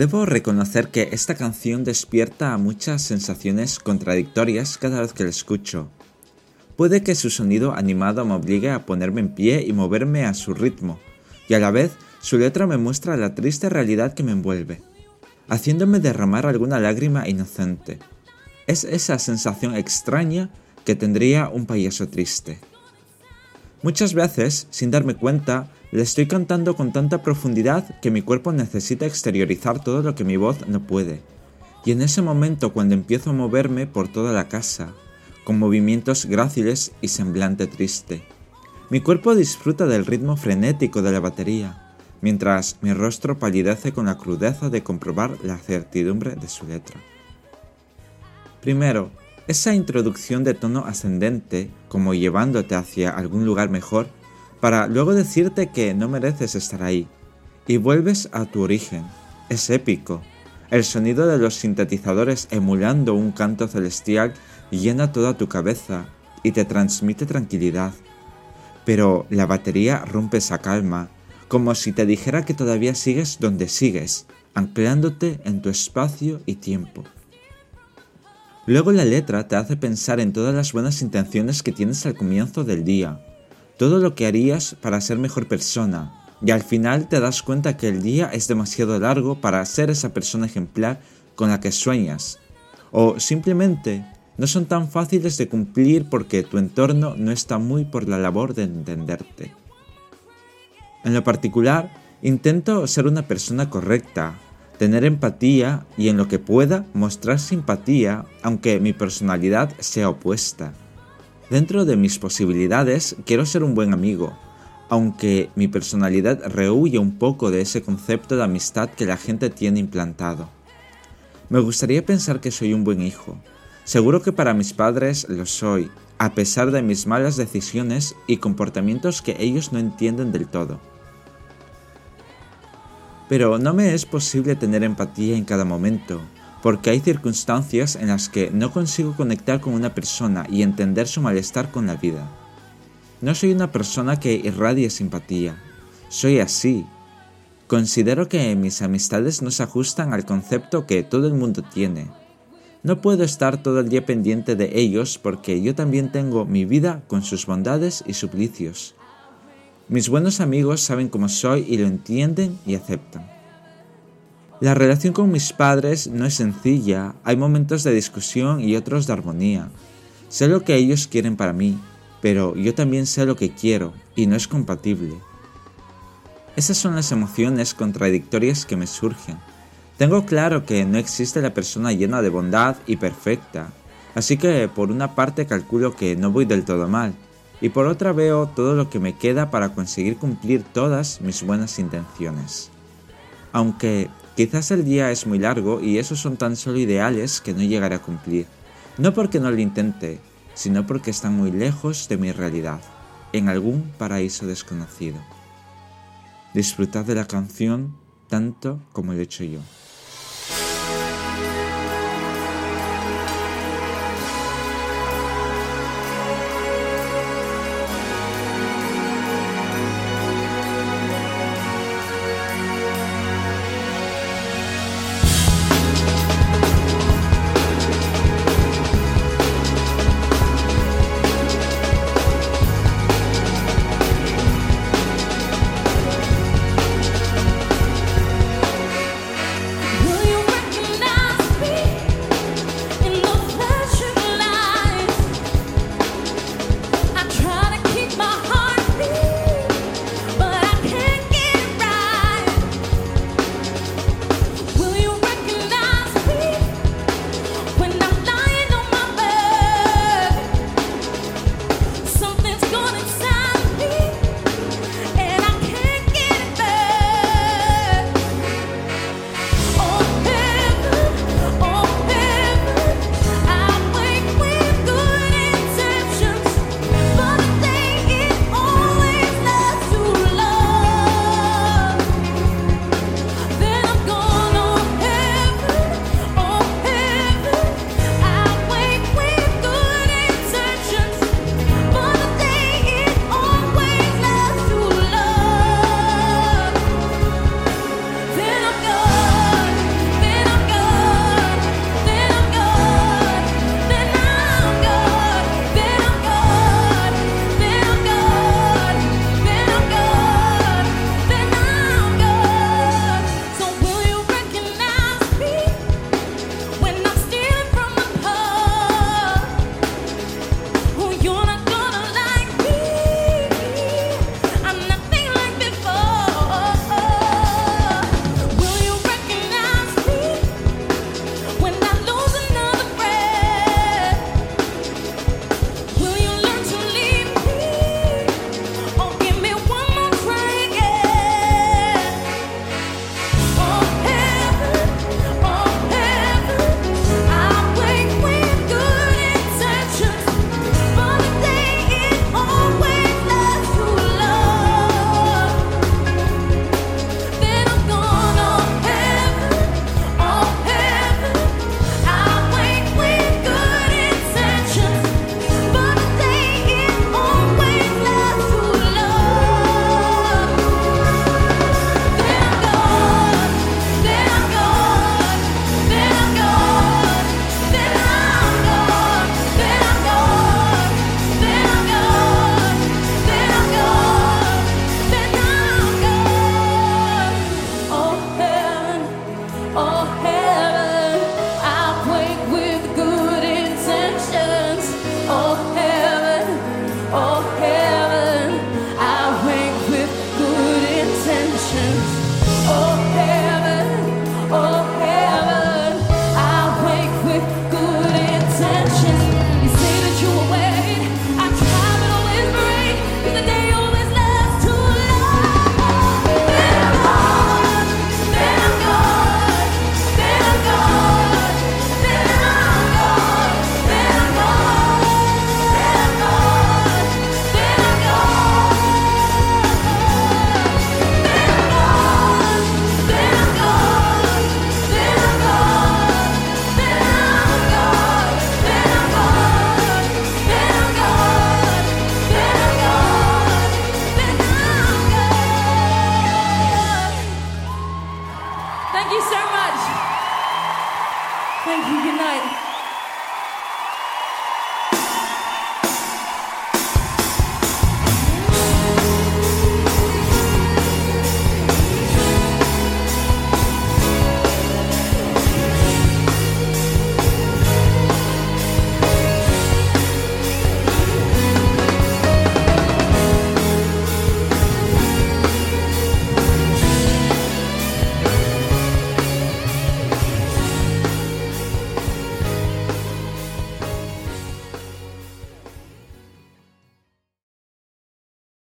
Debo reconocer que esta canción despierta muchas sensaciones contradictorias cada vez que la escucho. Puede que su sonido animado me obligue a ponerme en pie y moverme a su ritmo, y a la vez su letra me muestra la triste realidad que me envuelve, haciéndome derramar alguna lágrima inocente. Es esa sensación extraña que tendría un payaso triste. Muchas veces, sin darme cuenta, le estoy cantando con tanta profundidad que mi cuerpo necesita exteriorizar todo lo que mi voz no puede. Y en ese momento cuando empiezo a moverme por toda la casa, con movimientos gráciles y semblante triste, mi cuerpo disfruta del ritmo frenético de la batería, mientras mi rostro palidece con la crudeza de comprobar la certidumbre de su letra. Primero, esa introducción de tono ascendente, como llevándote hacia algún lugar mejor, para luego decirte que no mereces estar ahí, y vuelves a tu origen. Es épico. El sonido de los sintetizadores emulando un canto celestial llena toda tu cabeza y te transmite tranquilidad. Pero la batería rompe esa calma, como si te dijera que todavía sigues donde sigues, anclándote en tu espacio y tiempo. Luego la letra te hace pensar en todas las buenas intenciones que tienes al comienzo del día, todo lo que harías para ser mejor persona, y al final te das cuenta que el día es demasiado largo para ser esa persona ejemplar con la que sueñas, o simplemente no son tan fáciles de cumplir porque tu entorno no está muy por la labor de entenderte. En lo particular, intento ser una persona correcta, tener empatía y en lo que pueda mostrar simpatía aunque mi personalidad sea opuesta. Dentro de mis posibilidades quiero ser un buen amigo, aunque mi personalidad rehuye un poco de ese concepto de amistad que la gente tiene implantado. Me gustaría pensar que soy un buen hijo. Seguro que para mis padres lo soy, a pesar de mis malas decisiones y comportamientos que ellos no entienden del todo. Pero no me es posible tener empatía en cada momento, porque hay circunstancias en las que no consigo conectar con una persona y entender su malestar con la vida. No soy una persona que irradie simpatía, soy así. Considero que mis amistades no se ajustan al concepto que todo el mundo tiene. No puedo estar todo el día pendiente de ellos porque yo también tengo mi vida con sus bondades y suplicios. Mis buenos amigos saben cómo soy y lo entienden y aceptan. La relación con mis padres no es sencilla, hay momentos de discusión y otros de armonía. Sé lo que ellos quieren para mí, pero yo también sé lo que quiero y no es compatible. Esas son las emociones contradictorias que me surgen. Tengo claro que no existe la persona llena de bondad y perfecta, así que por una parte calculo que no voy del todo mal, y por otra veo todo lo que me queda para conseguir cumplir todas mis buenas intenciones. Aunque quizás el día es muy largo y esos son tan solo ideales que no llegaré a cumplir, no porque no lo intente, sino porque están muy lejos de mi realidad, en algún paraíso desconocido. Disfrutad de la canción tanto como lo he hecho yo.